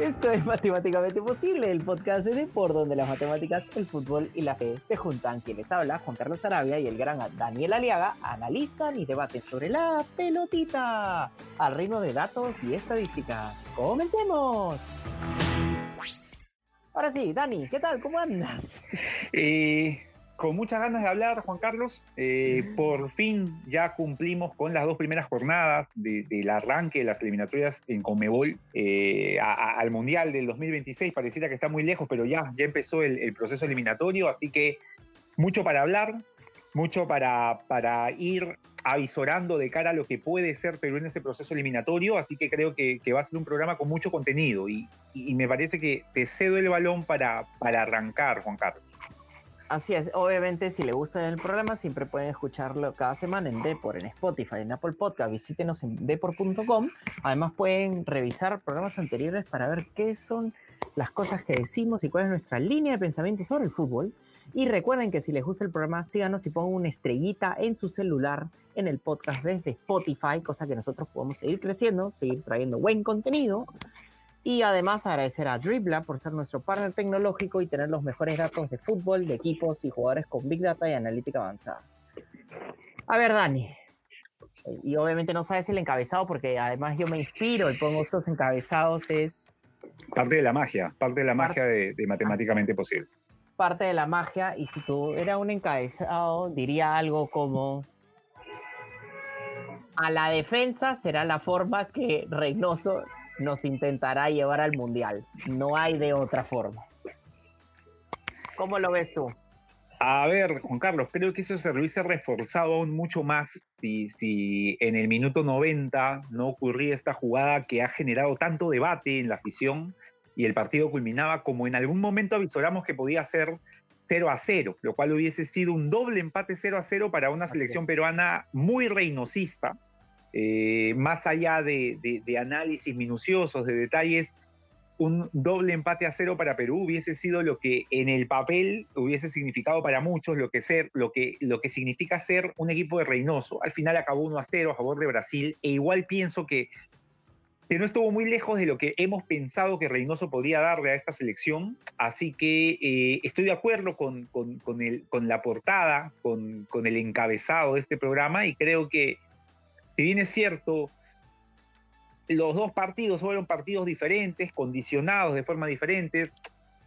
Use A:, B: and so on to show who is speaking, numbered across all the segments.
A: Esto es Matemáticamente Posible, el podcast de por donde las matemáticas, el fútbol y la fe se juntan. Quien les habla, Juan Carlos Arabia y el gran Daniel Aliaga, analizan y debaten sobre la pelotita al ritmo de datos y estadísticas. ¡Comencemos! Ahora sí, Dani, ¿qué tal? ¿Cómo andas?
B: Eh, con muchas ganas de hablar, Juan Carlos. Eh, por fin ya cumplimos con las dos primeras jornadas del arranque de las eliminatorias en Comebol eh, al Mundial del 2026. Pareciera que está muy lejos, pero ya, ya empezó el, proceso eliminatorio, así que mucho para hablar, mucho para, para ir avisorando de cara a lo que puede ser Perú en ese proceso eliminatorio, así que creo que, va a ser un programa con mucho contenido y, y, me parece que te cedo el balón para, para arrancar, Juan Carlos.
A: Así es, obviamente si le gusta el programa siempre pueden escucharlo cada semana en Depor, en Spotify, en Apple Podcast, visítenos en depor.com. Además pueden revisar programas anteriores para ver qué son las cosas que decimos y cuál es nuestra línea de pensamiento sobre el fútbol. Y recuerden que si les gusta el programa, síganos y pongan una estrellita en su celular en el podcast desde Spotify, cosa que nosotros podemos seguir creciendo, seguir trayendo buen contenido y además agradecer a Dribla por ser nuestro partner tecnológico y tener los mejores datos de fútbol, de equipos y jugadores con Big Data y analítica avanzada. A ver, Dani. Y obviamente no sabes el encabezado porque además yo me inspiro y pongo estos encabezados. Es.
B: Parte de la magia, parte de la magia de, de matemáticamente posible.
A: Parte de la magia, y si tuviera un encabezado, diría algo como a la defensa será la forma que Reynoso nos intentará llevar al mundial. No hay de otra forma. ¿Cómo lo ves tú?
B: A ver, Juan Carlos, creo que eso se hubiese reforzado aún mucho más si, si en el minuto 90 no ocurría esta jugada que ha generado tanto debate en la afición y el partido culminaba como en algún momento avisoramos que podía ser 0 a 0, lo cual hubiese sido un doble empate 0 a 0 para una selección peruana muy reinosista, eh, más allá de, análisis minuciosos, de detalles, un doble empate a cero para Perú hubiese sido lo que en el papel hubiese significado para muchos lo que, ser, lo que, lo que significa ser un equipo de Reynoso. Al final acabó 1 a 0 a favor de Brasil e igual pienso que, que no estuvo muy lejos de lo que hemos pensado que Reynoso podría darle a esta selección. Así que eh, estoy de acuerdo con, con, con la portada, con, con el encabezado de este programa y creo que si bien es cierto, los dos partidos fueron partidos diferentes, condicionados de forma diferente,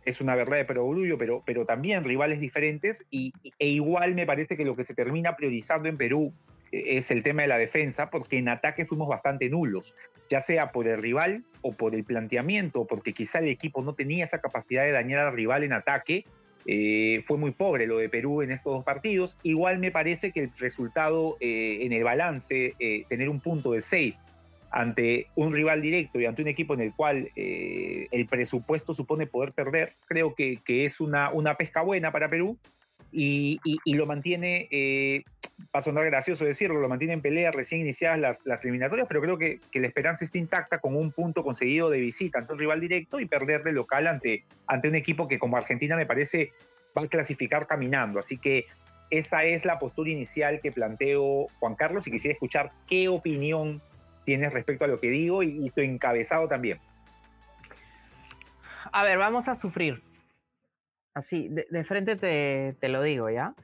B: es una verdad de perogrullo, pero, pero también rivales diferentes, y, e igual me parece que lo que se termina priorizando en Perú eh, es el tema de la defensa, porque en ataque fuimos bastante nulos, ya sea por el rival o por el planteamiento, porque quizá el equipo no tenía esa capacidad de dañar al rival en ataque, eh, fue muy pobre lo de Perú en estos dos partidos. Igual me parece que el resultado eh, en el balance, eh, tener un punto de 6 ante un rival directo y ante un equipo en el cual el presupuesto supone poder perder, creo que, es una, pesca buena para Perú y, lo mantiene, va a sonar gracioso decirlo, lo mantiene en pelea recién iniciadas las, eliminatorias, pero creo que, que, la esperanza está intacta con un punto conseguido de visita ante un rival directo y perder de local ante, ante un equipo que como Argentina me parece va a clasificar caminando. Así que esa es la postura inicial que planteo Juan Carlos y quisiera escuchar qué opinión tienes respecto a lo que digo y, tu encabezado también.
A: A ver, vamos a sufrir. Así, de, frente te, te, lo digo, ¿ya?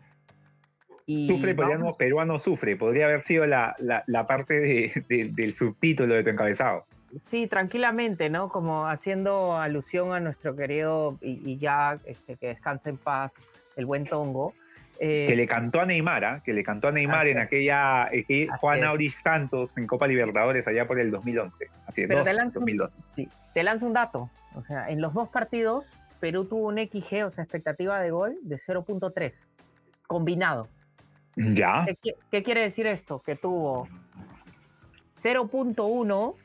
B: Sufre peruano, peruano sufre. Podría haber sido la, la, parte de, del subtítulo de tu encabezado.
A: Sí, tranquilamente, ¿no? Como haciendo alusión a nuestro querido y, ya este, que descanse en paz el buen Tongo.
B: que le cantó a Neymar, ¿ah? que le cantó a Neymar en aquella eh, Juan Auris Santos en Copa Libertadores allá por el 2011. Así es,
A: te, lanzo sí, te lanzo un dato. O sea, en los dos partidos Perú tuvo un XG, o sea, expectativa de gol de 0.3, combinado.
B: Ya.
A: ¿Qué, quiere decir esto? Que tuvo 0.1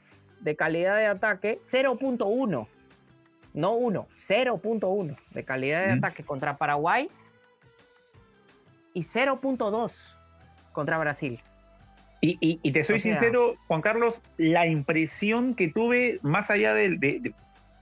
A: de calidad de ataque, 0.1, no 1, 0.1 de calidad de ataque contra Paraguay y 0.2 contra Brasil.
B: Y, te soy sincero, Juan Carlos, la impresión que tuve, más allá de,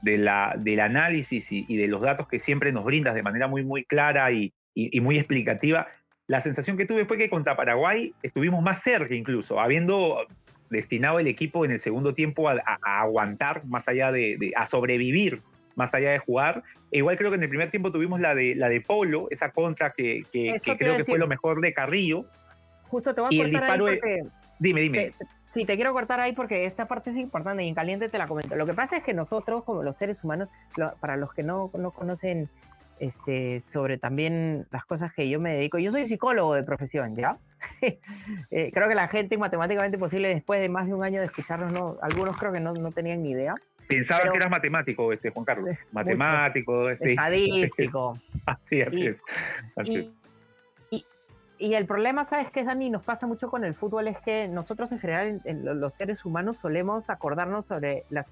B: de la, del análisis y, de los datos que siempre nos brindas de manera muy, muy clara y, muy explicativa, la sensación que tuve fue que contra Paraguay estuvimos más cerca incluso, habiendo destinado el equipo en el segundo tiempo a, aguantar, más allá de, a sobrevivir, más allá de jugar. E igual creo que en el primer tiempo tuvimos la de, la de Polo, esa contra que, creo que fue lo mejor de Carrillo.
A: Justo te voy a y cortar el disparo ahí
B: Dime, dime.
A: sí, te quiero cortar ahí porque esta parte es importante y en caliente te la comento. Lo que pasa es que nosotros, como los seres humanos, para los que no, no conocen este, sobre también las cosas que yo me dedico. Yo soy psicólogo de profesión, ¿ya? Eh, creo que la gente matemáticamente posible, después de más de un año de escucharnos, no, algunos creo que no, no tenían ni idea.
B: Pensaba que eras matemático, este, Juan Carlos. Matemático, este,
A: estadístico.
B: así, así es.
A: Y, y, el problema, ¿sabes qué, Dani? Nos pasa mucho con el fútbol, es que nosotros en general, los seres humanos, solemos acordarnos sobre las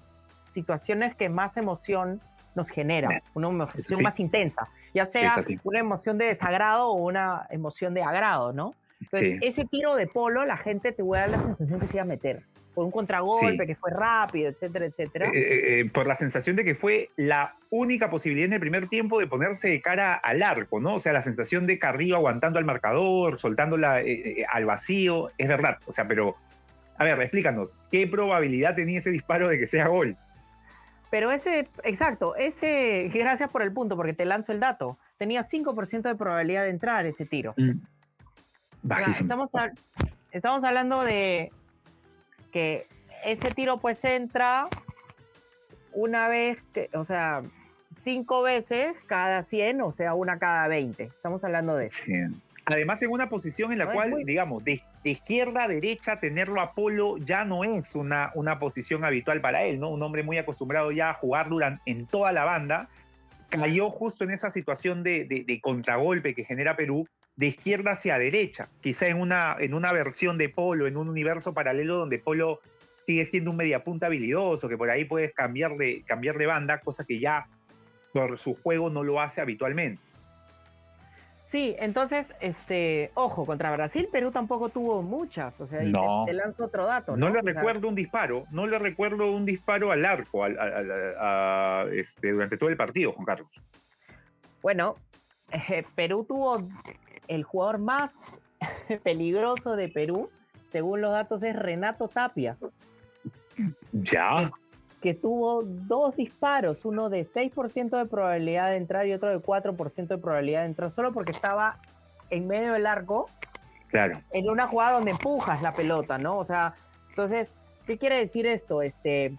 A: situaciones que más emoción nos genera, una emoción más intensa, ya sea una emoción de desagrado o una emoción de agrado, ¿no? Entonces, ese tiro de polo, la gente te voy a dar la sensación que se iba a meter. Por un contragolpe, que fue rápido, etcétera, etcétera.
B: Eh, eh, eh, por la sensación de que fue la única posibilidad en el primer tiempo de ponerse de cara al arco, ¿no? O sea, la sensación de Carrillo aguantando al marcador, soltándola al vacío, es verdad. O sea, pero, a ver, explícanos, ¿qué probabilidad tenía ese disparo de que sea gol?
A: Pero ese, exacto, ese, gracias por el punto, porque te lanzo el dato. Tenía 5% de probabilidad de entrar ese tiro. Mm.
B: Bajísimo.
A: estamos, hablando de que ese tiro pues entra una vez, que, o sea, cinco veces cada 100, o sea, una cada 20. Estamos hablando de eso.
B: Además, en una posición en la cual, digamos, de, izquierda a derecha, tenerlo a Polo ya no es una, una posición habitual para él, ¿no? Un hombre muy acostumbrado ya a jugar durante, en toda la banda, cayó justo en esa situación de, contragolpe que genera Perú, de izquierda hacia derecha, quizá en una, en una versión de Polo, en un universo paralelo donde Polo sigue siendo un mediapunta habilidoso, que por ahí puedes cambiar de, cambiar de banda, cosa que ya por su juego no lo hace habitualmente.
A: Sí, entonces, este, ojo, contra Brasil, Perú tampoco tuvo muchas. O sea, te, lanzo otro dato.
B: No, le recuerdo un disparo, no le recuerdo un disparo al arco este, durante todo el partido, Juan Carlos.
A: Bueno, eh, Perú tuvo el jugador más peligroso de Perú, según los datos, es Renato Tapia.
B: Ya
A: que tuvo dos disparos, uno de 6% de probabilidad de entrar y otro de 4% de probabilidad de entrar, solo porque estaba en medio del arco.
B: Claro.
A: En una jugada donde empujas la pelota, ¿no? O sea, entonces, ¿qué quiere decir esto? Este,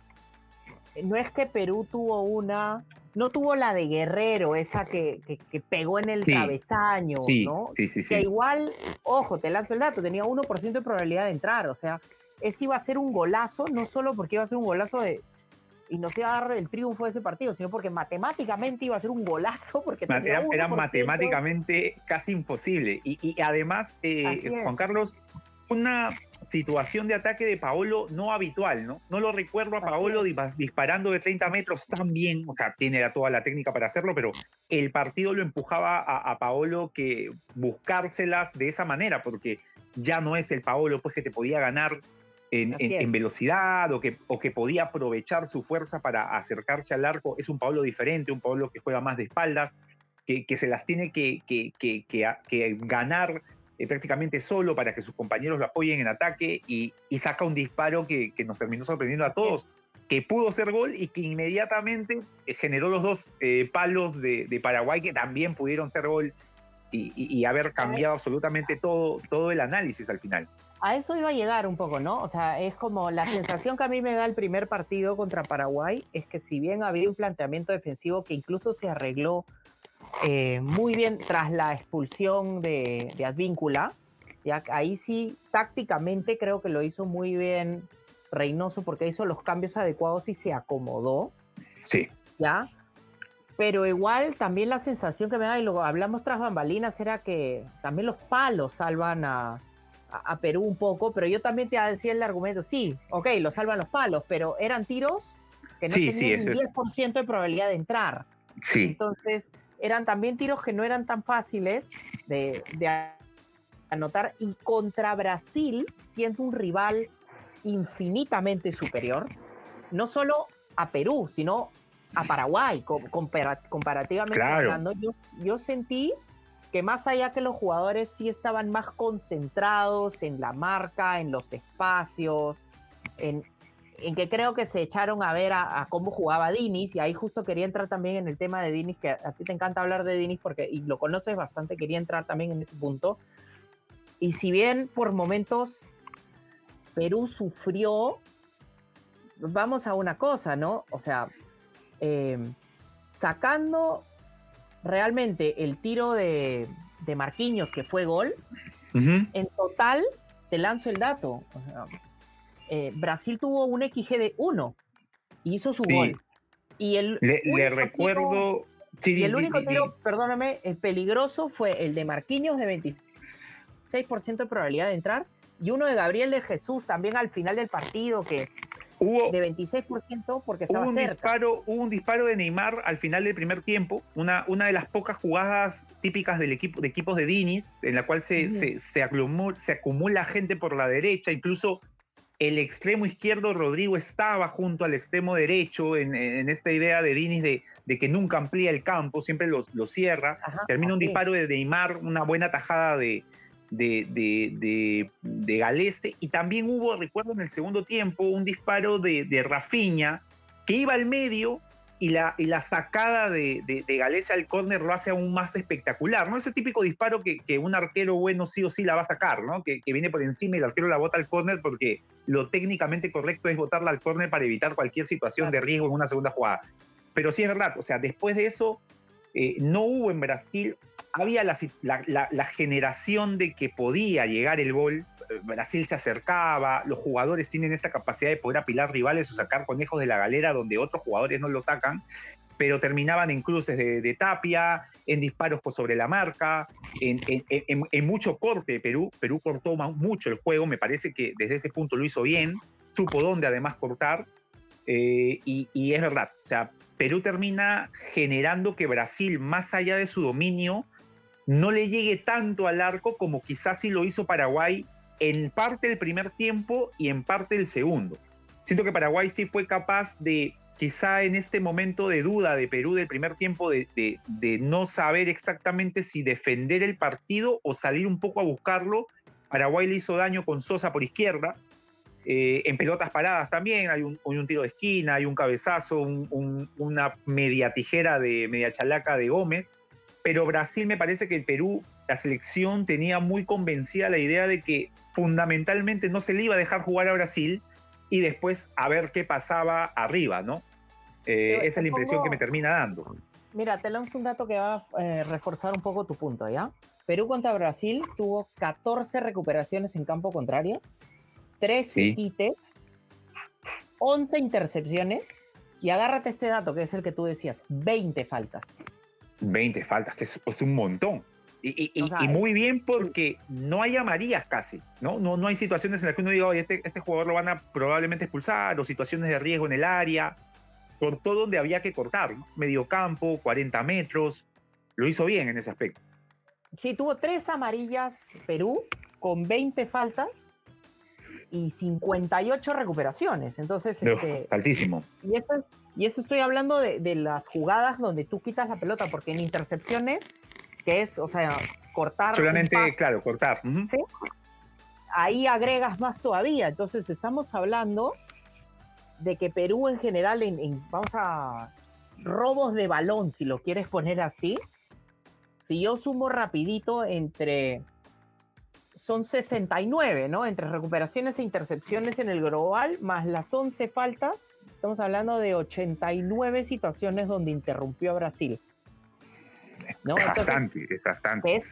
A: no es que Perú tuvo una, no tuvo la de Guerrero, esa que, que, pegó en el cabezaño, ¿no?
B: Sí, sí,
A: que igual, ojo, te lanzo el dato, tenía 1% de probabilidad de entrar, o sea, ese iba a ser un golazo, no solo porque iba a ser un golazo de, y nos iba a dar el triunfo de ese partido, sino porque matemáticamente iba a ser un golazo. Porque
B: era, matemáticamente casi imposible. Y, además, eh, Juan Carlos, una situación de ataque de Paolo no habitual, ¿no? No lo recuerdo a Paolo disparando de 30 metros tan bien, o sea, tiene toda la técnica para hacerlo, pero el partido lo empujaba a, a Paolo que buscárselas de esa manera, porque ya no es el Paolo pues que te podía ganar en, velocidad o que, o que podía aprovechar su fuerza para acercarse al arco. Es un Pablo diferente, un Pablo que juega más de espaldas, que, que se las tiene que, que, que ganar eh, prácticamente solo para que sus compañeros lo apoyen en ataque y, y saca un disparo que, nos terminó sorprendiendo a todos, que pudo ser gol y que inmediatamente eh, generó los dos eh, palos de, de, Paraguay que también pudieron ser gol y, y haber cambiado absolutamente todo, todo el análisis al final
A: a eso iba a llegar un poco, ¿no? O sea, es como la sensación que a mí me da el primer partido contra Paraguay, es que si bien había un planteamiento defensivo que incluso se arregló eh, muy bien tras la expulsión de, de Advíncula, ya ahí sí tácticamente creo que lo hizo muy bien Reynoso porque hizo los cambios adecuados y se acomodó.
B: Sí.
A: ¿Ya? Pero igual también la sensación que me da, y lo hablamos tras bambalinas, era que también los palos salvan a, a, Perú un poco, pero yo también te decía el argumento, sí, ok, lo salvan los palos, pero eran tiros que no tenían ni 10% de probabilidad de entrar.
B: Sí.
A: Entonces, eran también tiros que no eran tan fáciles de, anotar y contra Brasil, siendo un rival infinitamente superior, no solo a Perú, sino a Paraguay, comparativamente hablando, yo, yo sentí que más allá que los jugadores sí estaban más concentrados en la marca, en los espacios, en, en que creo que se echaron a ver a, cómo jugaba Dinis, y ahí justo quería entrar también en el tema de Dinis, que a, ti te encanta hablar de Dinis porque, y lo conoces bastante, quería entrar también en ese punto. Y si bien por momentos Perú sufrió, vamos a una cosa, ¿no? O sea, em, sacando realmente el tiro de, de Marquinhos, que fue gol, en total, te lanzo el dato. O sea, eh, Brasil tuvo un XG de 1 y hizo su gol. Y el
B: le, recuerdo.
A: y el único tiro, perdóname, el peligroso fue el de Marquinhos de 26% de probabilidad de entrar y uno de Gabriel de Jesús también al final del partido que hubo de 26% porque estaba
B: hubo un
A: cerca.
B: disparo hubo un disparo de Neymar al final del primer tiempo una, una de las pocas jugadas típicas del equipo de equipos de Dinis en la cual se, se, se, acumula, se acumula gente por la derecha incluso el extremo izquierdo Rodrigo estaba junto al extremo derecho en, esta idea de Dinis de, que nunca amplía el campo, siempre lo, cierra. Termina un disparo de Neymar, una buena tajada de, de, de, Galese. Y también hubo, recuerdo en el segundo tiempo, un disparo de, de Rafinha que iba al medio y la, la sacada de, de, al córner lo hace aún más espectacular, ¿no? Ese típico disparo que, que, un arquero bueno sí o sí la va a sacar, ¿no? Que, que viene por encima y el arquero la bota al córner porque lo técnicamente correcto es botarla al córner para evitar cualquier situación de riesgo en una segunda jugada. Pero sí es verdad, o sea, después de eso eh, no hubo en Brasil, había la, generación de que podía llegar el gol, Brasil se acercaba, los jugadores tienen esta capacidad de poder apilar rivales o sacar conejos de la galera donde otros jugadores no lo sacan, pero terminaban en cruces de, tapia, en disparos sobre la marca, en, mucho corte. Perú, Perú cortó mucho el juego, me parece que desde ese punto lo hizo bien, supo dónde además cortar, eh, y, y es verdad, o sea, Perú termina generando que Brasil, más allá de su dominio, no le llegue tanto al arco como quizás sí lo hizo Paraguay en parte el primer tiempo y en parte el segundo. Siento que Paraguay sí fue capaz de, quizá en este momento de duda de Perú del primer tiempo, de, no saber exactamente si defender el partido o salir un poco a buscarlo. Paraguay le hizo daño con Sosa por izquierda, eh, en pelotas paradas también, hay un, tiro de esquina, hay un cabezazo, una media tijera de media chalaca de Gómez, pero Brasil me parece que el Perú, la selección tenía muy convencida la idea de que fundamentalmente no se le iba a dejar jugar a Brasil y después a ver qué pasaba arriba, ¿no? Eh, esa es la impresión que me termina dando.
A: Mira, te lanzo un dato que va a eh, reforzar un poco tu punto, ¿ya? Perú contra Brasil tuvo 14 recuperaciones en campo contrario, 3 sí. 11 intercepciones y agárrate este dato que es el que tú decías, 20 faltas.
B: 20 faltas, que es un montón. Y, muy bien porque no hay amarillas casi, ¿no? ¿no? No hay situaciones en las que uno diga, oye, este, este jugador lo van a probablemente expulsar, o situaciones de riesgo en el área. Cortó donde había que cortar, medio campo, 40 metros. Lo hizo bien en ese aspecto.
A: Sí, tuvo tres amarillas Perú con 20 faltas y 58 recuperaciones. Entonces, este,
B: altísimo.
A: Y eso, y eso estoy hablando de, de, las jugadas donde tú quitas la pelota, porque en intercepciones que es, o sea, cortar.
B: Solamente, claro, cortar.
A: ¿sí? Ahí agregas más todavía. Entonces, estamos hablando de que Perú en general, en, vamos a robos de balón, si lo quieres poner así, si yo sumo rapidito entre, son 69, ¿no? Entre recuperaciones e intercepciones en el global, más las 11 faltas, estamos hablando de 89 situaciones donde interrumpió a Brasil.
B: Es bastante, es bastante.
A: Es,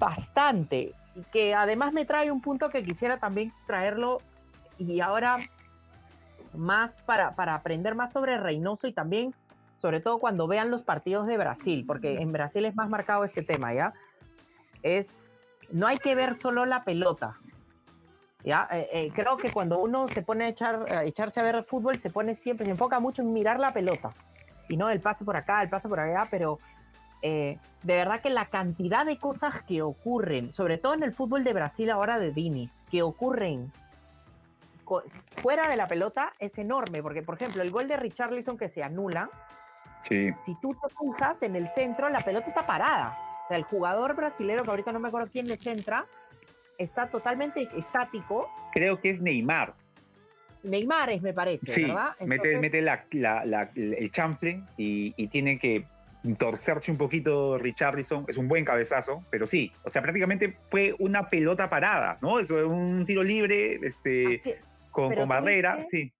A: bastante. Y que además me trae un punto que quisiera también traerlo y ahora más para, para aprender más sobre Reynoso y también, sobre todo cuando vean los partidos de Brasil, porque en Brasil es más marcado este tema, ¿ya? Es, no hay que ver solo la pelota, ¿ya? Eh, eh, creo que cuando uno se pone a, echar, a echarse a ver fútbol, se pone siempre, se enfoca mucho en mirar la pelota, y no el pase por acá, el pase por allá, pero eh, de verdad que la cantidad de cosas que ocurren, sobre todo en el fútbol de Brasil ahora de Dini, que ocurren fuera de la pelota es enorme, porque por ejemplo el gol de Richarlison que se anula, si tú te fijas en el centro, la pelota está parada. Sea, el jugador brasileño, que ahorita no me acuerdo quién le centra, está totalmente estático.
B: Creo que es Neymar.
A: Neymar es, me parece, ¿verdad?
B: mete, mete la, el chanfle y, y, tiene que torcerse un poquito Richarlison. Es un buen cabezazo, pero sí, o sea, prácticamente fue una pelota parada, ¿no? Es un tiro libre este, con, con barrera, sí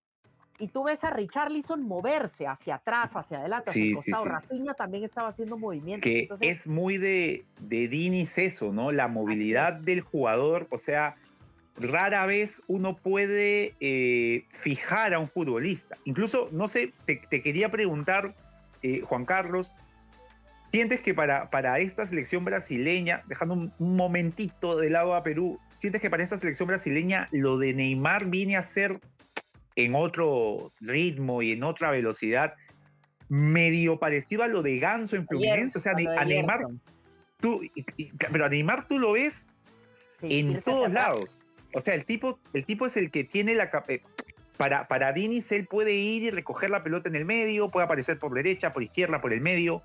A: y tú ves a Richarlison moverse hacia atrás, hacia adelante, hacia el costado. Rafinha también estaba haciendo movimientos.
B: Que es muy de, de Dinis eso, ¿no? La movilidad del jugador, o sea, rara vez uno puede eh, fijar a un futbolista. Incluso, no sé, te, quería preguntar, eh, Juan Carlos, ¿sientes que para, para esta selección brasileña, dejando un, un, momentito de lado a Perú, sientes que para esta selección brasileña lo de Neymar viene a ser en otro ritmo y en otra velocidad, medio parecido a lo de Ganso en Fluminense. O sea, a Neymar, tú, pero a Neymar tú lo ves en todos lados. O sea, el tipo, el tipo es el que tiene la eh, para, para Dinis, él puede ir y recoger la pelota en el medio, puede aparecer por derecha, por izquierda, por el medio,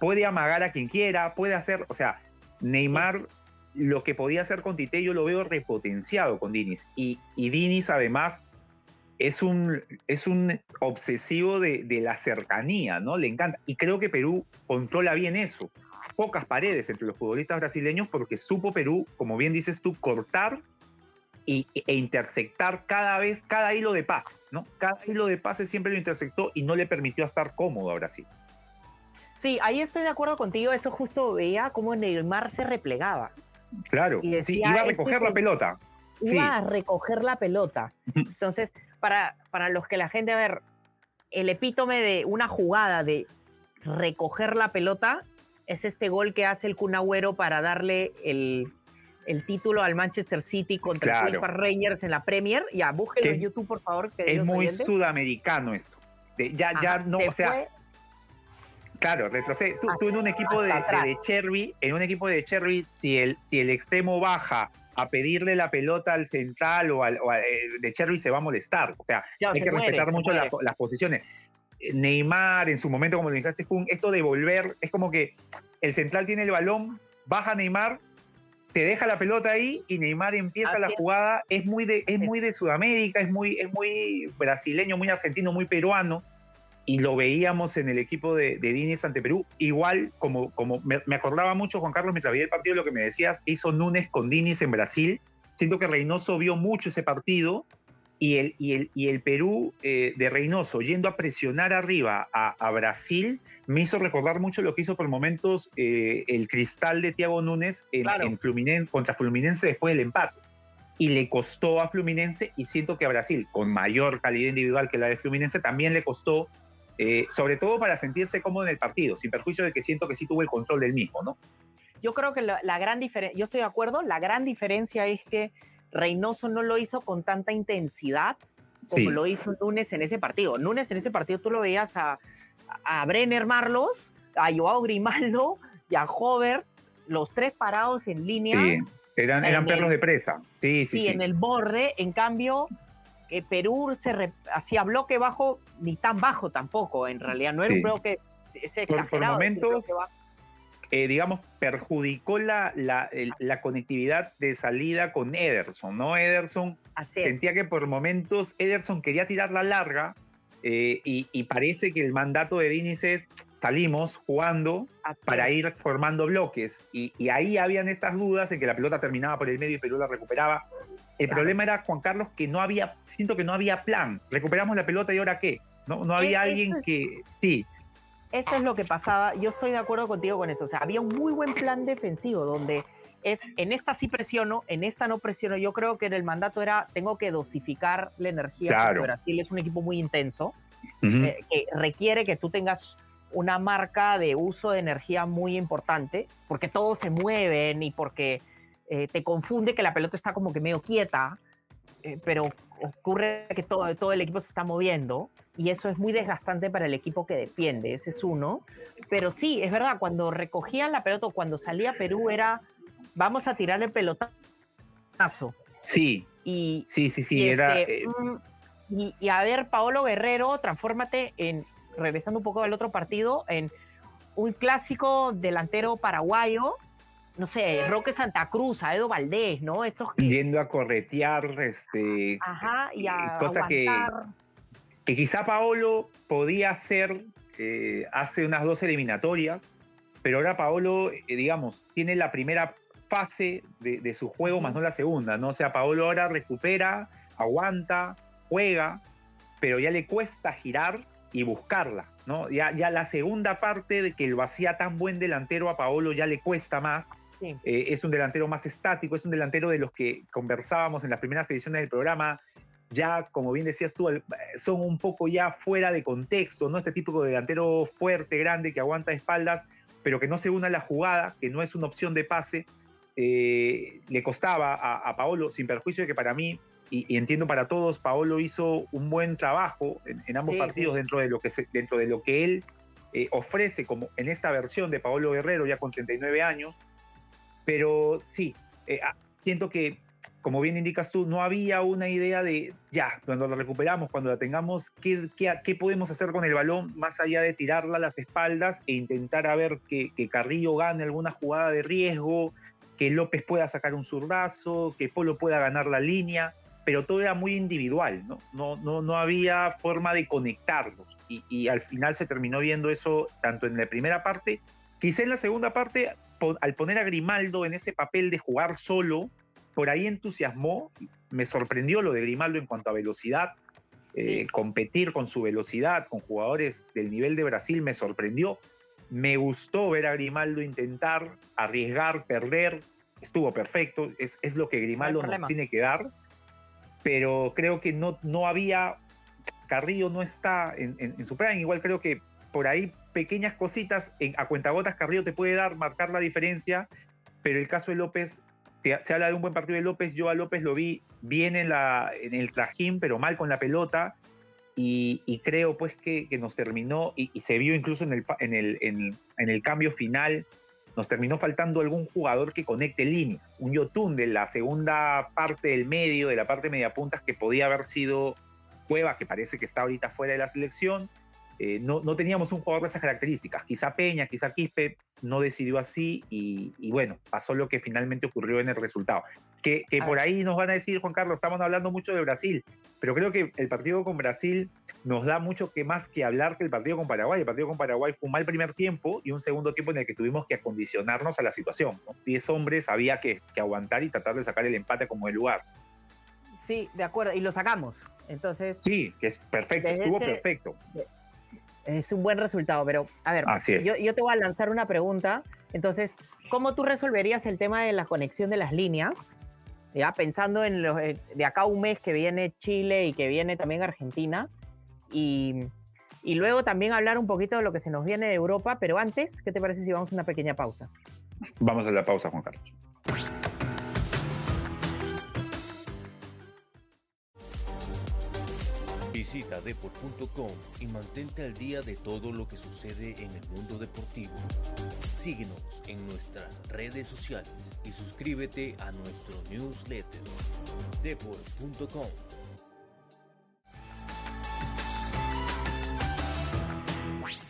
B: puede amagar a quien quiera, puede hacer, o sea, Neymar lo que podía hacer con Tite yo lo veo repotenciado con Dinis. Y, y Dinis además es un, es un obsesivo de, la cercanía, ¿no? Le encanta. Y creo que Perú controla bien eso. Pocas paredes entre los futbolistas brasileños porque supo Perú, como bien dices tú, cortar y, e intersectar cada vez, cada hilo de pase, ¿no? Cada hilo de pase siempre lo intersectó y no le permitió estar cómodo a Brasil.
A: Sí, ahí estoy de acuerdo contigo. Eso justo veía cómo Neymar se replegaba.
B: Claro, sí, iba a recoger la pelota.
A: Iba a recoger la pelota. Entonces, para, para los que la gente, a ver, el epítome de una jugada de recoger la pelota es este gol que hace el Kun para darle el, el, título al Manchester City contra los Rangers en la Premier. Ya, búsquelo en YouTube, por favor.
B: es muy sudamericano esto. ya, ya no, o sea. Claro, retrocede. Tú, en un equipo de, de, Cherry, en un equipo de Cherry, si el, si el extremo baja a pedirle la pelota al central o, al, eh, de Cherry se va a molestar. O sea, hay que respetar mucho las posiciones. Neymar, en su momento, como lo dijiste, esto de volver, es como que el central tiene el balón, baja Neymar, te deja la pelota ahí y Neymar empieza la jugada. Es muy de, es muy de Sudamérica, es muy, es muy brasileño, muy argentino, muy peruano y lo veíamos en el equipo de, de Dines ante Perú. Igual, como, como me, acordaba mucho, Juan Carlos, mientras veía el partido, lo que me decías, hizo Núñez con Dines en Brasil. Siento que Reynoso vio mucho ese partido y el, y el, y el Perú eh, de Reynoso yendo a presionar arriba a, Brasil me hizo recordar mucho lo que hizo por momentos eh, el cristal de Thiago Núñez en, Fluminense, contra Fluminense después del empate. Y le costó a Fluminense y siento que a Brasil, con mayor calidad individual que la de Fluminense, también le costó eh, sobre todo para sentirse cómodo en el partido, sin perjuicio de que siento que sí tuvo el control del mismo, ¿no?
A: Yo creo que la, gran diferencia, yo estoy de acuerdo, la gran diferencia es que Reynoso no lo hizo con tanta intensidad como lo hizo Núñez en ese partido. Núñez en ese partido tú lo veías a, a Brenner Marlos, a Joao Grimaldo y a Hover, los tres parados en línea. Sí,
B: eran, eran perros de presa. Sí, sí,
A: sí, en el borde. En cambio, que Perú se hacía bloque bajo, ni tan bajo tampoco, en realidad. No era un bloque exagerado.
B: Por, momentos, eh, digamos, perjudicó la, la, la, conectividad de salida con Ederson, ¿no? Ederson sentía que por momentos Ederson quería tirar la larga eh, y, parece que el mandato de Diniz es salimos jugando para ir formando bloques. Y, y, ahí habían estas dudas en que la pelota terminaba por el medio y Perú la recuperaba. El problema era, Juan Carlos, que no había, siento que no había plan. Recuperamos la pelota y ahora qué. No, no había alguien que. Sí.
A: Eso es lo que pasaba. Yo estoy de acuerdo contigo con eso. O sea, había un muy buen plan defensivo donde es en esta sí presiono, en esta no presiono. Yo creo que en el mandato era tengo que dosificar la energía. Claro. Brasil es un equipo muy intenso eh, que requiere que tú tengas una marca de uso de energía muy importante porque todos se mueven y porque eh, te confunde que la pelota está como que medio quieta, eh, pero ocurre que todo, todo el equipo se está moviendo y eso es muy desgastante para el equipo que defiende, ese es uno. Pero sí, es verdad, cuando recogían la pelota, cuando salía Perú era, vamos a tirar el pelotazo.
B: Sí. Y, sí, sí, sí, era... Este, eh,
A: mm, y, y, a ver, Paolo Guerrero, transfórmate en, regresando un poco al otro partido, en un clásico delantero paraguayo no sé, Roque Santa Cruz, a Edo Valdés, ¿no?
B: Estos Yendo a corretear, este...
A: Ajá, y a
B: cosa que, que quizá Paolo podía hacer eh, hace unas dos eliminatorias, pero ahora Paolo, eh, digamos, tiene la primera fase de, su juego, más no la segunda, ¿no? O sea, Paolo ahora recupera, aguanta, juega, pero ya le cuesta girar y buscarla, ¿no? Ya, ya la segunda parte de que lo hacía tan buen delantero a Paolo ya le cuesta más. Eh, es un delantero más estático, es un delantero de los que conversábamos en las primeras ediciones del programa, ya, como bien decías tú, son un poco ya fuera de contexto, ¿no? Este tipo de delantero fuerte, grande, que aguanta espaldas, pero que no se une a la jugada, que no es una opción de pase, eh, le costaba a, Paolo, sin perjuicio de que para mí, y, entiendo para todos, Paolo hizo un buen trabajo en, ambos partidos Dentro, de lo que dentro de lo que él eh, ofrece, como en esta versión de Paolo Guerrero, ya con 39 años. Pero sí, eh, ah, siento que, como bien indicas tú, no había una idea de, ya, cuando la recuperamos, cuando la tengamos, ¿qué, qué, podemos hacer con el balón más allá de tirarla a las espaldas e intentar a ver que, que Carrillo gane alguna jugada de riesgo, que López pueda sacar un zurdazo, que Polo pueda ganar la línea, pero todo era muy individual, ¿no? No, no, no había forma de conectarlos. Y, al final se terminó viendo eso tanto en la primera parte, quizá en la segunda parte, al poner a Grimaldo en ese papel de jugar solo, por ahí entusiasmó, me sorprendió lo de Grimaldo en cuanto a velocidad, eh, competir con su velocidad, con jugadores del nivel de Brasil, me sorprendió. Me gustó ver a Grimaldo intentar arriesgar, perder. Estuvo perfecto, es, es lo que Grimaldo nos tiene que dar. Pero creo que no, no había. Carrillo no está en, en, su plan. Igual creo que por ahí pequeñas cositas en, a cuentagotas Carrillo te puede dar, marcar la diferencia. Pero el caso de López, se, habla de un buen partido de López. Yo a López lo vi bien en, el trajín, pero mal con la pelota. Y, creo pues que, nos terminó, y, se vio incluso en el, en, el, en, el cambio final, nos terminó faltando algún jugador que conecte líneas. Un Yotun de la segunda parte del medio, de la parte media puntas, que podía haber sido Cueva, que parece que está ahorita fuera de la selección. Eh, no, no, teníamos un jugador de esas características. Quizá Peña, quizá Quispe no decidió así y, y bueno, pasó lo que finalmente ocurrió en el resultado. Que, por ahí nos van a decir, Juan Carlos, estamos hablando mucho de Brasil, pero creo que el partido con Brasil nos da mucho que más que hablar que el partido con Paraguay. El partido con Paraguay fue un mal primer tiempo y un segundo tiempo en el que tuvimos que acondicionarnos a la situación. Diez hombres había que, aguantar y tratar de sacar el empate como el lugar.
A: Sí, de acuerdo, y lo sacamos. Entonces.
B: Sí, que es perfecto, estuvo perfecto.
A: Es un buen resultado, pero a ver, yo, yo te voy a lanzar una pregunta. Entonces, ¿cómo tú resolverías el tema de la conexión de las líneas? ya pensando en los, eh, de acá un mes que viene Chile y que viene también Argentina, y, y luego también hablar un poquito de lo que se nos viene de Europa, pero antes, ¿qué te parece si vamos a una pequeña pausa?
B: Vamos a la pausa, Juan Carlos.
C: Visita deport.com y mantente al día de todo lo que sucede en el mundo deportivo. Síguenos en nuestras redes sociales y suscríbete a nuestro newsletter deport.com.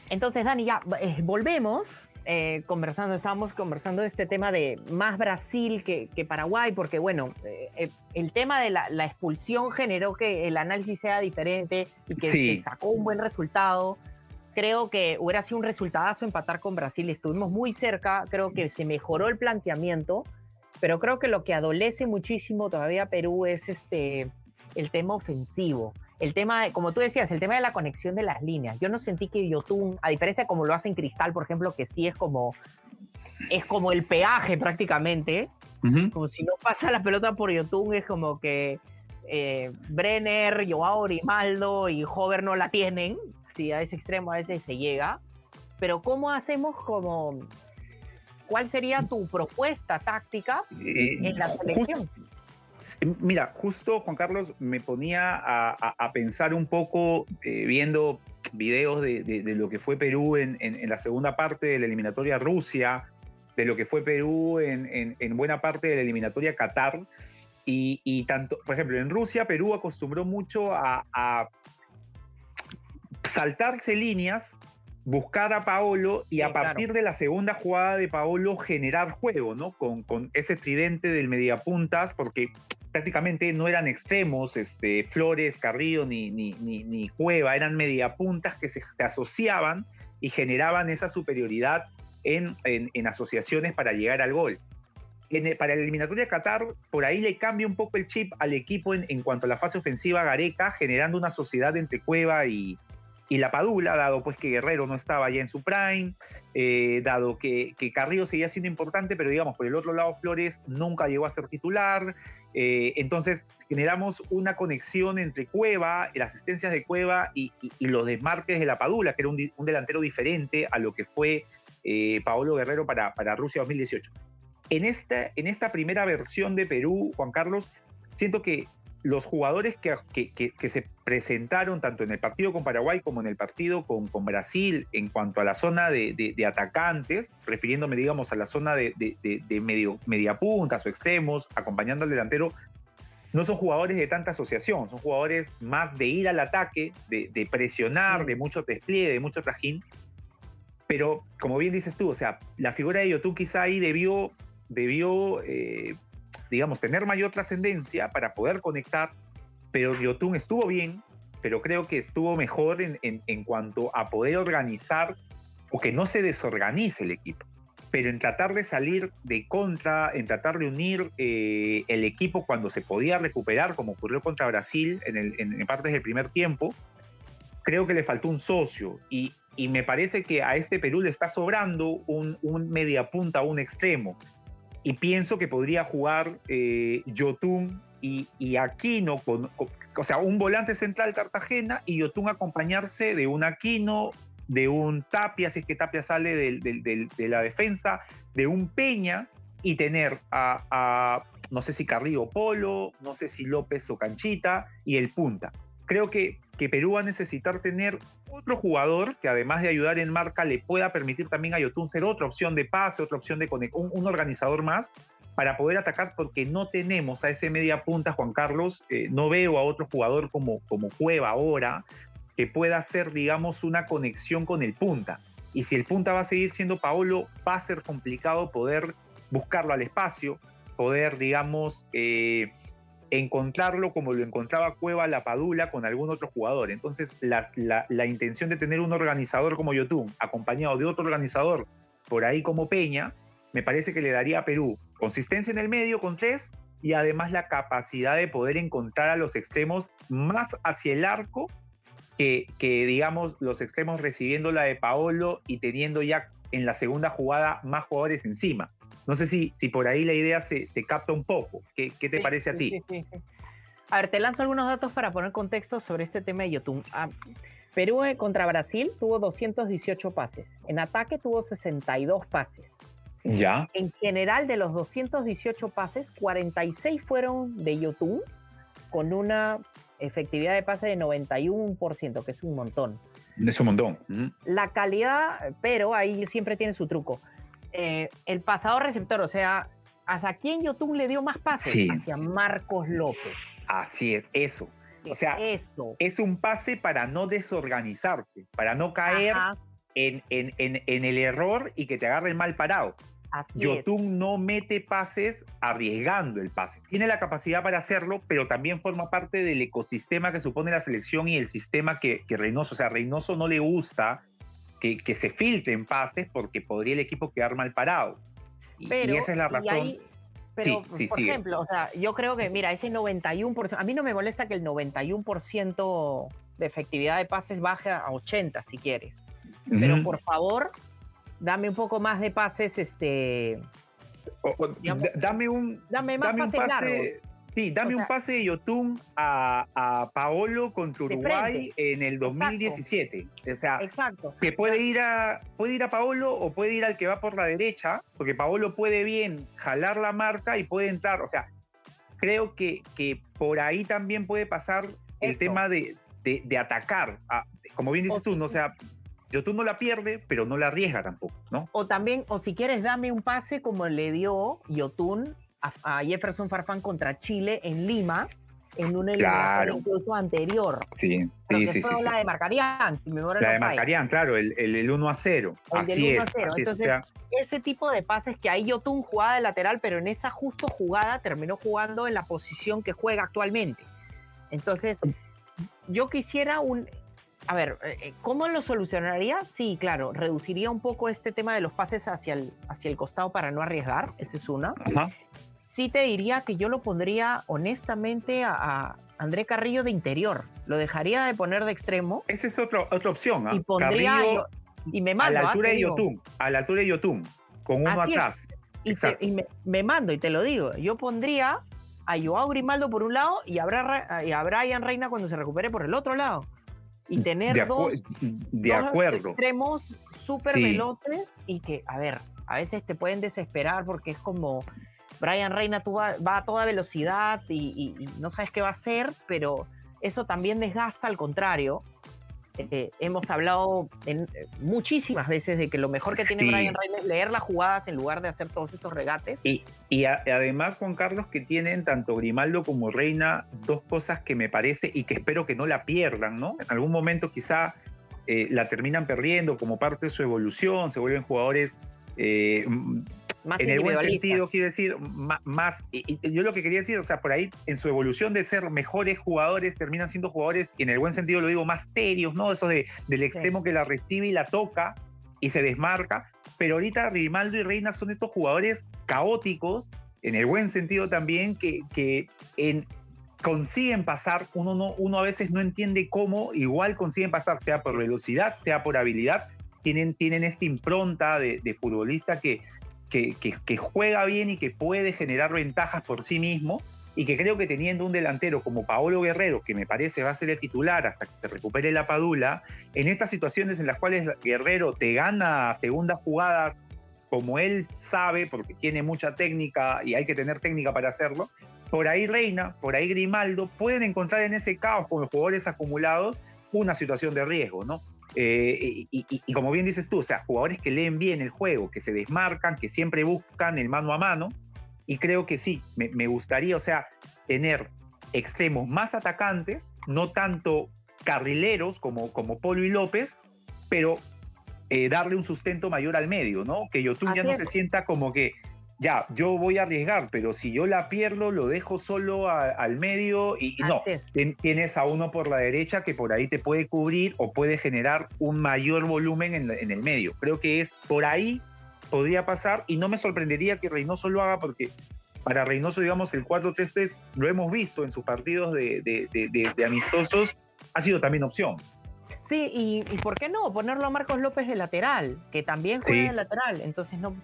A: Entonces, Dani, ya eh, volvemos eh, conversando, estábamos conversando de este tema de más Brasil que, Paraguay, porque bueno, eh, eh, el tema de la, expulsión generó que el análisis sea diferente y que se sacó un buen resultado. Creo que hubiera sido un resultadazo empatar con Brasil, estuvimos muy cerca, creo que se mejoró el planteamiento, pero creo que lo que adolece muchísimo todavía Perú es este, el tema ofensivo el tema, de, como tú decías, el tema de la conexión de las líneas. Yo no sentí que Yotun, a diferencia de como lo hace en Cristal, por ejemplo, que sí es como, es como el peaje prácticamente, como si no pasa la pelota por Yotun, es como que eh, Brenner, Joao Grimaldo y Hover no la tienen, si a ese extremo a veces se llega, pero ¿cómo hacemos como... ¿Cuál sería tu propuesta táctica eh, en la selección?
B: Mira, justo Juan Carlos me ponía a, pensar un poco eh, viendo videos de, lo que fue Perú en, la segunda parte de la eliminatoria Rusia, de lo que fue Perú en, buena parte de la eliminatoria Qatar. Y, tanto, por ejemplo, en Rusia, Perú acostumbró mucho a, saltarse líneas buscar a Paolo y a partir de la segunda jugada de Paolo generar juego, ¿no? Con, con ese tridente del mediapuntas, porque prácticamente no eran extremos, este, Flores, Carrillo ni, ni, ni, Cueva, eran mediapuntas que se, asociaban y generaban esa superioridad en, en, asociaciones para llegar al gol. En para la eliminatoria de Qatar, por ahí le cambia un poco el chip al equipo en, en cuanto a la fase ofensiva Gareca, generando una sociedad entre Cueva y, y la Padula, dado pues que Guerrero no estaba ya en su prime, eh, dado que, que, Carrillo seguía siendo importante, pero digamos, por el otro lado Flores nunca llegó a ser titular, eh, entonces generamos una conexión entre Cueva, las asistencias de Cueva y, los desmarques de la Padula, que era un, delantero diferente a lo que fue eh, Paolo Guerrero para, para Rusia 2018. En esta, en esta primera versión de Perú, Juan Carlos, siento que los jugadores que, que, se presentaron tanto en el partido con Paraguay como en el partido con, con Brasil en cuanto a la zona de, de, atacantes, refiriéndome, digamos, a la zona de, de medio, media puntas o extremos, acompañando al delantero, no son jugadores de tanta asociación, son jugadores más de ir al ataque, de, presionar, de mucho despliegue, de mucho trajín. Pero, como bien dices tú, o sea, la figura de Yotun quizá ahí debió, debió eh, digamos, tener mayor trascendencia para poder conectar, pero Yotun estuvo bien, pero creo que estuvo mejor en, en, cuanto a poder organizar o que no se desorganice el equipo. Pero en tratar de salir de contra, en tratar de unir eh, el equipo cuando se podía recuperar, como ocurrió contra Brasil en, el, en, partes del primer tiempo, creo que le faltó un socio. Y, y, me parece que a este Perú le está sobrando un, un media punta, un extremo y pienso que podría jugar eh, Yotun y, Aquino, con, o sea, un volante central Cartagena y Yotun acompañarse de un Aquino, de un Tapia, si es que Tapia sale de la defensa, de un Peña y tener a, a, no sé si Carrillo Polo, no sé si López o Canchita y el punta. Creo que, que Perú va a necesitar tener otro jugador que además de ayudar en marca le pueda permitir también a Yotun ser otra opción de pase, otra opción de un, un organizador más para poder atacar porque no tenemos a ese media punta Juan Carlos, eh, no veo a otro jugador como, como Cueva ahora que pueda hacer digamos una conexión con el punta. Y si el punta va a seguir siendo Paolo, va a ser complicado poder buscarlo al espacio, poder digamos eh, encontrarlo como lo encontraba Cueva La Padula con algún otro jugador. Entonces, la, la, intención de tener un organizador como Yotun, acompañado de otro organizador por ahí como Peña, me parece que le daría a Perú consistencia en el medio con tres y además la capacidad de poder encontrar a los extremos más hacia el arco que, que digamos, los extremos recibiendo la de Paolo y teniendo ya en la segunda jugada más jugadores encima. No sé si, si por ahí la idea se, te capta un poco. ¿Qué, qué te parece a ti?
A: a ver, te lanzo algunos datos para poner contexto sobre este tema de YouTube. Ah, Perú eh, contra Brasil tuvo 218 pases. En ataque tuvo 62 pases.
B: Ya.
A: En general, de los 218 pases, 46 fueron de YouTube, con una efectividad de pase de 91%, que es un montón.
B: Es un montón.
A: La calidad, pero ahí siempre tiene su truco. Eh, el pasador receptor, o sea, ¿hacia quién YouTube le dio más pases? Hacia Marcos López.
B: Así es, eso. O sea, eso. es un pase para no desorganizarse, para no caer en, el error y que te agarre mal parado. Yotun no mete pases arriesgando el pase. Tiene la capacidad para hacerlo, pero también forma parte del ecosistema que supone la selección y el sistema que, que Reynoso, o sea, Reynoso no le gusta que, se filtren pases porque podría el equipo quedar mal parado. Y, esa es la razón.
A: pero, por ejemplo, o sea, yo creo que, mira, ese 91%, a mí no me molesta que el 91% de efectividad de pases baje a 80 si quieres. Pero por favor, dame un poco más de pases, este...
B: dame un...
A: Dame más pases largos.
B: Sí, dame un pase de Yotun a, Paolo contra Uruguay en el 2017. O sea,
A: exacto.
B: que puede ir, a, puede ir a Paolo o puede ir al que va por la derecha, porque Paolo puede bien jalar la marca y puede entrar. O sea, creo que, que por ahí también puede pasar el tema de, de, atacar. como bien dices tú, ¿no? o sea, Yotun no la pierde, pero no la arriesga tampoco, ¿no?
A: O también, o si quieres, dame un pase como le dio Yotun a, Jefferson Farfán contra Chile en Lima, en una eliminatoria incluso anterior.
B: Sí, sí, sí,
A: fue la de Marcarián, si me La
B: de Marcarián, claro, el, el, 1 a 0. así es.
A: Entonces, ese tipo de pases que ahí Yotun jugada de lateral, pero en esa justo jugada terminó jugando en la posición que juega actualmente. Entonces, yo quisiera un... A ver, eh, eh, ¿cómo lo solucionaría? Sí, claro, reduciría un poco este tema de los pases hacia el, hacia el costado para no arriesgar, esa es una. Sí te diría que yo lo pondría honestamente a, André Carrillo de interior, lo dejaría de poner de extremo.
B: Esa es otra opción, ¿ah?
A: Y pondría... y me mando,
B: a la altura de Yotun, a la altura de Yotun, con uno atrás.
A: Y, y me, mando, y te lo digo, yo pondría a Joao Grimaldo por un lado y a, Brian Reina cuando se recupere por el otro lado. Y tener dos,
B: de acuerdo.
A: extremos súper veloces y que, a ver, a veces te pueden desesperar porque es como Brian Reina tú va, a toda velocidad y, no sabes qué va a hacer, pero eso también desgasta al contrario. Eh, hemos hablado en, muchísimas veces de que lo mejor que tiene Brian Reina es leer las jugadas en lugar de hacer todos estos regates.
B: Y, además, Juan Carlos, que tienen tanto Grimaldo como Reina dos cosas que me parece y que espero que no la pierdan, ¿no? En algún momento quizá eh, la terminan perdiendo como parte de su evolución, se vuelven jugadores eh, en el buen sentido, quiero decir, más, yo lo que quería decir, o sea, por ahí en su evolución de ser mejores jugadores, terminan siendo jugadores, en el buen sentido lo digo, más terios, ¿no? Eso de, del extremo que la recibe y la toca y se desmarca, pero ahorita Rimaldo y Reina son estos jugadores caóticos, en el buen sentido también, que, que en, consiguen pasar, uno, no, uno a veces no entiende cómo, igual consiguen pasar, sea por velocidad, sea por habilidad, tienen, tienen esta impronta de, de futbolista que, que, juega bien y que puede generar ventajas por sí mismo y que creo que teniendo un delantero como Paolo Guerrero, que me parece va a ser el titular hasta que se recupere la Padula, en estas situaciones en las cuales Guerrero te gana segundas jugadas como él sabe, porque tiene mucha técnica y hay que tener técnica para hacerlo, por ahí Reina, por ahí Grimaldo, pueden encontrar en ese caos con los jugadores acumulados una situación de riesgo, ¿no? Eh, y, como bien dices tú, o sea, jugadores que leen bien el juego, que se desmarcan, que siempre buscan el mano a mano. Y creo que sí, me, gustaría, o sea, tener extremos más atacantes, no tanto carrileros como, como Polo y López, pero eh, darle un sustento mayor al medio, ¿no? Que Yotun ya no se sienta como que ya, yo voy a arriesgar, pero si yo la pierdo, lo dejo solo al medio y, no, tienes a uno por la derecha que por ahí te puede cubrir o puede generar un mayor volumen en, el medio. Creo que es por ahí podría pasar y no me sorprendería que Reynoso lo haga porque para Reynoso, digamos, el 4-3-3 lo hemos visto en sus partidos de, amistosos, ha sido también opción.
A: Sí, y, ¿por qué no? Ponerlo a Marcos López de lateral, que también juega de lateral, entonces no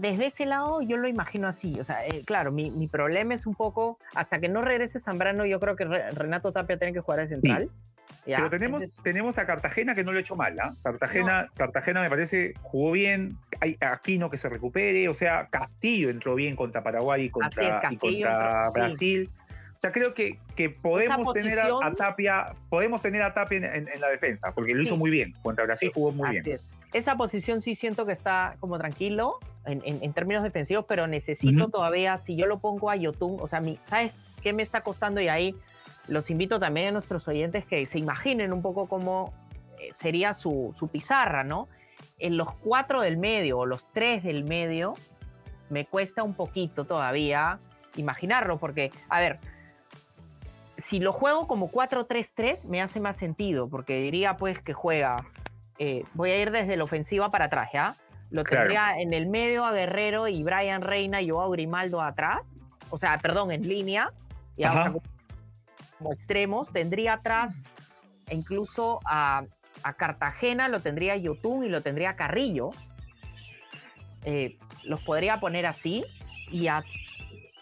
A: desde ese lado yo lo imagino así. O sea, eh, claro, mi, mi, problema es un poco, hasta que no regrese Zambrano, yo creo que Renato Tapia tiene que jugar de central.
B: Pero tenemos, tenemos a Cartagena que no lo ha hecho mal. ¿ah? Cartagena, Cartagena me parece jugó bien. Hay Aquino que se recupere. O sea, Castillo entró bien contra Paraguay y contra, contra Brasil. O sea, creo que, que podemos tener a, Tapia, podemos tener a Tapia en, la defensa, porque lo hizo muy bien. Contra Brasil jugó muy bien.
A: Esa posición sí siento que está como tranquilo en, términos defensivos, pero necesito todavía, si yo lo pongo a Yotun, o sea, mi, ¿sabes qué me está costando? Y ahí los invito también a nuestros oyentes que se imaginen un poco cómo eh, sería su, su pizarra, ¿no? En los cuatro del medio o los tres del medio, me cuesta un poquito todavía imaginarlo, porque, a ver, si lo juego como 4-3-3, me hace más sentido, porque diría pues que juega, eh, voy a ir desde la ofensiva para atrás, ¿ya? Lo tendría en el medio a Guerrero y Brian Reina y Joao Grimaldo atrás. O sea, perdón, en línea. Y como extremos. Tendría atrás incluso a, Cartagena, lo tendría Yotun y lo tendría Carrillo. Eh, los podría poner así. Y,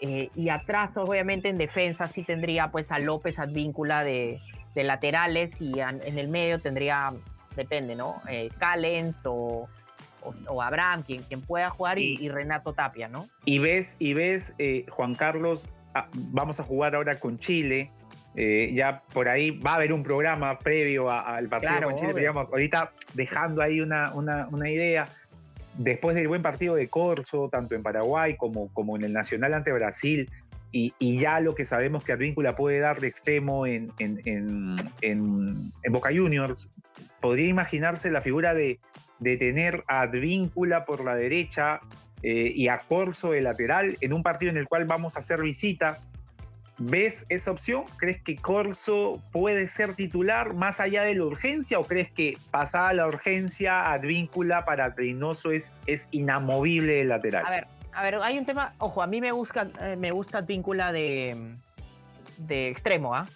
A: eh, y atrás, obviamente, en defensa sí tendría pues a López Advíncula de, de laterales y en el medio tendría, depende, ¿no? Eh, Callens o o, Abraham, quien, quien pueda jugar, y, Renato Tapia, ¿no?
B: Y ves, y ves eh, Juan Carlos, ah, vamos a jugar ahora con Chile. Eh, ya por ahí va a haber un programa previo al partido con Chile, digamos, ahorita dejando ahí una, una, una, idea. Después del buen partido de Corso, tanto en Paraguay como, como en el Nacional ante Brasil, y, ya lo que sabemos que Advíncula puede dar de extremo en, en, Boca Juniors, podría imaginarse la figura de, de tener a Advíncula por la derecha eh, y a Corso de lateral en un partido en el cual vamos a hacer visita. ¿Ves esa opción? ¿Crees que Corso puede ser titular más allá de la urgencia o crees que pasada la urgencia, Advíncula para Reynoso es, es inamovible de lateral?
A: A ver, a ver, hay un tema, ojo, a mí me gusta, eh, me gusta Advíncula de, de extremo, ¿ah?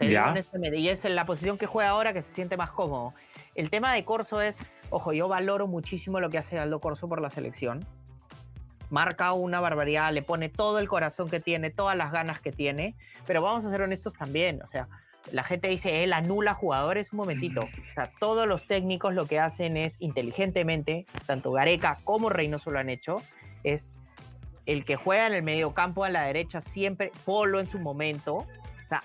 B: Ya.
A: Y es en la posición que juega ahora que se siente más cómodo. El tema de Corso es, ojo, yo valoro muchísimo lo que hace Aldo Corso por la selección. Marca una barbaridad, le pone todo el corazón que tiene, todas las ganas que tiene, pero vamos a ser honestos también, o sea, la gente dice, él anula jugadores, un momentito, o sea, todos los técnicos lo que hacen es inteligentemente, tanto Gareca como Reynoso lo han hecho, es el que juega en el medio campo a la derecha siempre, Polo en su momento,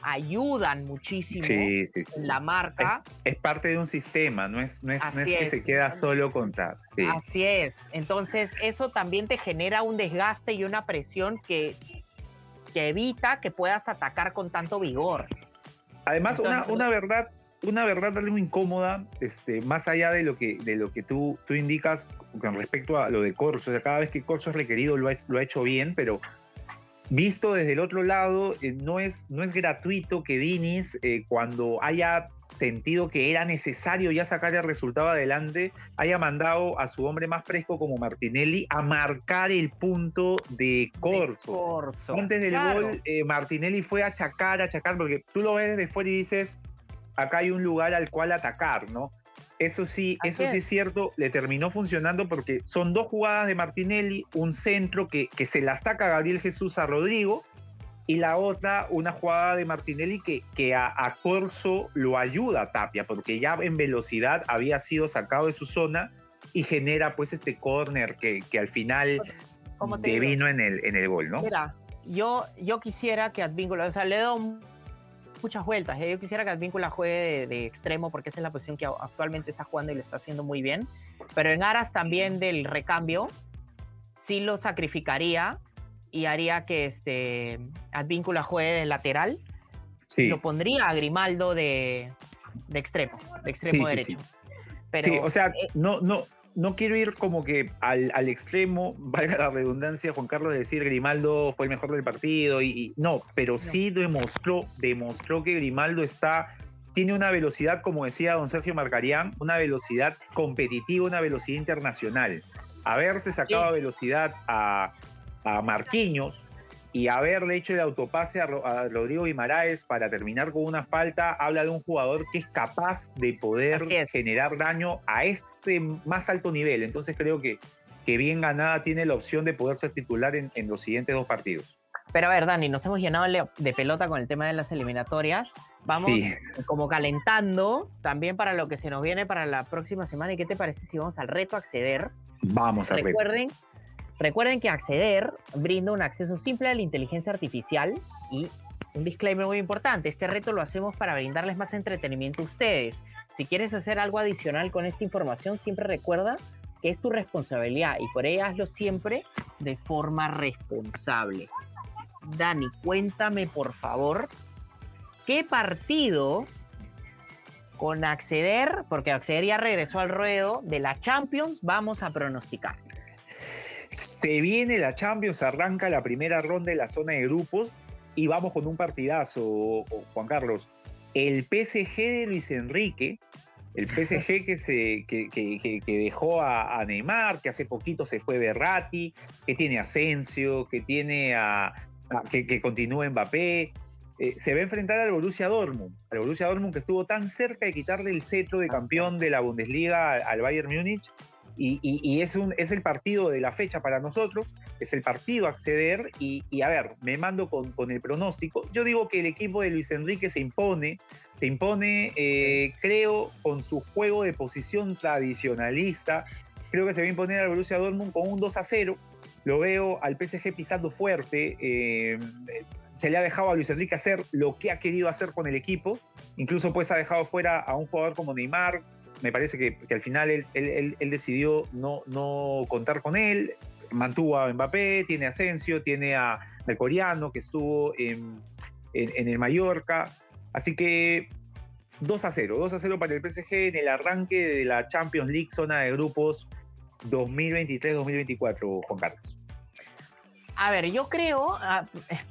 A: ayudan muchísimo en la marca.
B: Es, parte de un sistema, no es, no es, que se queda solo con TAP.
A: Así es. Entonces, eso también te genera un desgaste y una presión que, que evita que puedas atacar con tanto vigor.
B: Además, una, una verdad una verdad algo incómoda, este, más allá de lo que, de lo que tú, tú indicas con respecto a lo de Corso. O sea, cada vez que Corso es requerido lo ha, lo ha hecho bien, pero Visto desde el otro lado, eh, no, es, no es gratuito que Dinis, eh, cuando haya sentido que era necesario ya sacar el resultado adelante, haya mandado a su hombre más fresco como Martinelli a marcar el punto de Corso. Antes del gol, eh, Martinelli fue a achacar, a achacar, porque tú lo ves desde fuera y dices, acá hay un lugar al cual atacar, ¿no? Eso sí, eso sí es cierto, le terminó funcionando porque son dos jugadas de Martinelli, un centro que, que se la ataca Gabriel Jesús a Rodrigo y la otra, una jugada de Martinelli que, que a, Corso lo ayuda a Tapia, porque ya en velocidad había sido sacado de su zona y genera pues este córner que, que al final devino en el, en el gol, ¿no?
A: Mira, yo, yo quisiera que Advíncula, o sea, le doy muchas vueltas. ¿eh? Yo quisiera que Advíncula juegue de, extremo porque esa es la posición que actualmente está jugando y lo está haciendo muy bien. Pero en aras también del recambio, sí lo sacrificaría y haría que este Advíncula juegue de lateral. Sí. Lo pondría a Grimaldo de, extremo, de extremo derecho.
B: Sí, o sea, eh, no, no, no quiero ir como que al, al, extremo, valga la redundancia, Juan Carlos, de decir Grimaldo fue el mejor del partido y, no, pero sí demostró, demostró que Grimaldo está, tiene una velocidad, como decía don Sergio Marcarián, una velocidad competitiva, una velocidad internacional. Haberse sacado velocidad a, a Marquinhos, y haberle hecho el autopase a, Rodrigo Guimaraes para terminar con una falta habla de un jugador que es capaz de poder generar daño a este más alto nivel. Entonces creo que, que bien ganada tiene la opción de poder ser titular en, los siguientes dos partidos.
A: Pero a ver, Dani, nos hemos llenado de pelota con el tema de las eliminatorias. Vamos como calentando también para lo que se nos viene para la próxima semana. ¿Y qué te parece si vamos al reto acceder?
B: Vamos a
A: Recuerden, Recuerden que acceder brinda un acceso simple a la inteligencia artificial y un disclaimer muy importante, este reto lo hacemos para brindarles más entretenimiento a ustedes. Si quieres hacer algo adicional con esta información, siempre recuerda que es tu responsabilidad y por ello hazlo siempre de forma responsable. Dani, cuéntame por favor, ¿qué partido con acceder, porque acceder ya regresó al ruedo de la Champions, vamos a pronosticar?
B: Se viene la Champions, arranca la primera ronda de la zona de grupos y vamos con un partidazo, Juan Carlos. El PSG de Luis Enrique, el PSG que, se, que, dejó a, Neymar, que hace poquito se fue Berratti, que tiene Asensio, que tiene a, que, continúa Mbappé, eh, se va a enfrentar al Borussia Dortmund, al Borussia Dortmund que estuvo tan cerca de quitarle el cetro de campeón de la Bundesliga al Bayern Múnich y, es, un, es el partido de la fecha para nosotros, es el partido acceder y, a ver, me mando con, con, el pronóstico. Yo digo que el equipo de Luis Enrique se impone, se impone, eh, creo, con su juego de posición tradicionalista, creo que se va a imponer al Borussia Dortmund con un 2 a 0. Lo veo al PSG pisando fuerte. Eh, se le ha dejado a Luis Enrique hacer lo que ha querido hacer con el equipo. Incluso pues ha dejado fuera a un jugador como Neymar, me parece que, al final él, decidió no, no contar con él, mantuvo a Mbappé, tiene a Asensio, tiene a, al coreano que estuvo en, en, el Mallorca. Así que 2 a 0, 2 a 0 para el PSG en el arranque de la Champions League, zona de grupos 2023-2024, Juan Carlos.
A: A ver, yo creo, ah,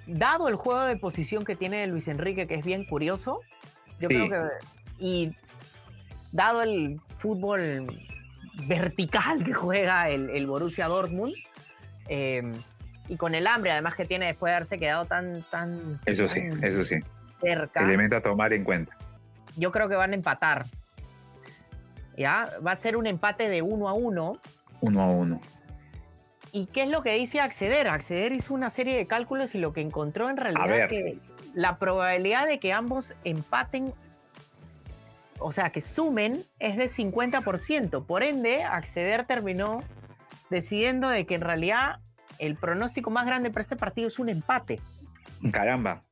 A: dado el juego de posición que tiene Luis Enrique, que es bien curioso, yo creo que, y dado el fútbol vertical que juega el, Borussia Dortmund, em, y con el hambre además que tiene después de haberse quedado tan, tan,
B: eso sí, eso sí,
A: cerca.
B: Elemento a tomar en cuenta.
A: Yo creo que van a empatar. ¿Ya? Va a ser un empate de uno a uno.
B: Uno a uno.
A: ¿Y qué es lo que dice Acceder? Acceder hizo una serie de cálculos y lo que encontró en realidad es que la probabilidad de que ambos empaten, o sea, que sumen, es de 50%. Por ende, Acceder terminó decidiendo de que en realidad el pronóstico más grande para este partido es un empate.
B: Caramba.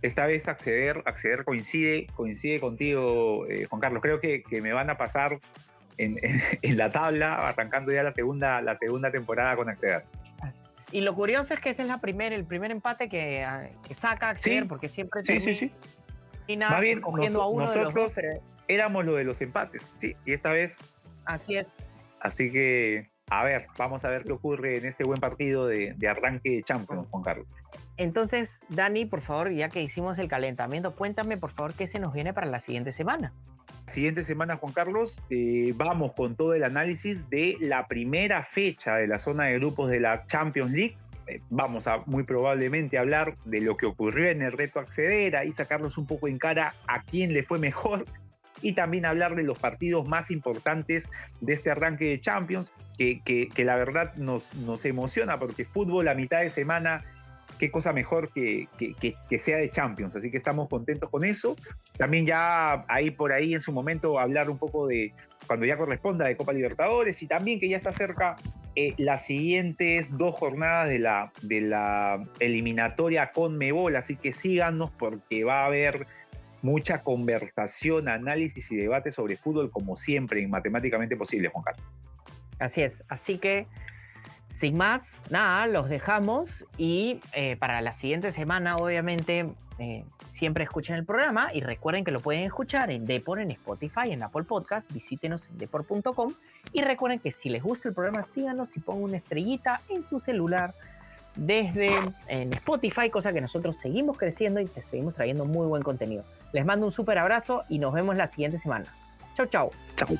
B: Esta vez acceder, acceder coincide, coincide contigo, eh, Juan Carlos. Creo que, que, me van a pasar en, en, la tabla, arrancando ya la segunda, la segunda temporada con acceder.
A: Y lo curioso es que ese es la primer, el primer empate que, ah, que saca acceder, porque siempre
B: sí, sí, sí.
A: Y nada, Más bien, cogiendo a uno
B: nosotros de los éramos lo de los empates, sí, y esta vez.
A: Así es.
B: Así que a ver, vamos a ver qué ocurre en este buen partido de, arranque de Champions, Juan Carlos.
A: Entonces, Dani, por favor, ya que hicimos el calentamiento, cuéntame, por favor, qué se nos viene para la siguiente semana.
B: Siguiente semana, Juan Carlos, eh, vamos con todo el análisis de la primera fecha de la zona de grupos de la Champions League. Eh, vamos a muy probablemente hablar de lo que ocurrió en el reto acceder, ahí sacarnos un poco en cara a quién le fue mejor y también hablar de los partidos más importantes de este arranque de Champions, que, que, la verdad nos, nos emociona porque fútbol a mitad de semana qué cosa mejor que, que, que, sea de Champions. Así que estamos contentos con eso. También ya ahí por ahí en su momento hablar un poco de cuando ya corresponda de Copa Libertadores y también que ya está cerca eh, las siguientes dos jornadas de la, de la eliminatoria con Mebol. Así que síganos porque va a haber mucha conversación, análisis y debate sobre fútbol como siempre en Matemáticamente Posible, Juan Carlos.
A: Así es, así que sin más, nada, los dejamos y eh, para la siguiente semana obviamente eh, siempre escuchen el programa y recuerden que lo pueden escuchar en Depor, en Spotify, en Apple Podcast, visítenos en depor.com y recuerden que si les gusta el programa síganos y pongan una estrellita en su celular desde en Spotify, cosa que nosotros seguimos creciendo y te seguimos trayendo muy buen contenido. Les mando un súper abrazo y nos vemos la siguiente semana. Chau, chau.
B: Chau.